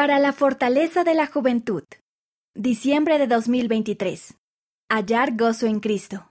Para la fortaleza de la juventud. Diciembre de 2023. Hallar gozo en Cristo.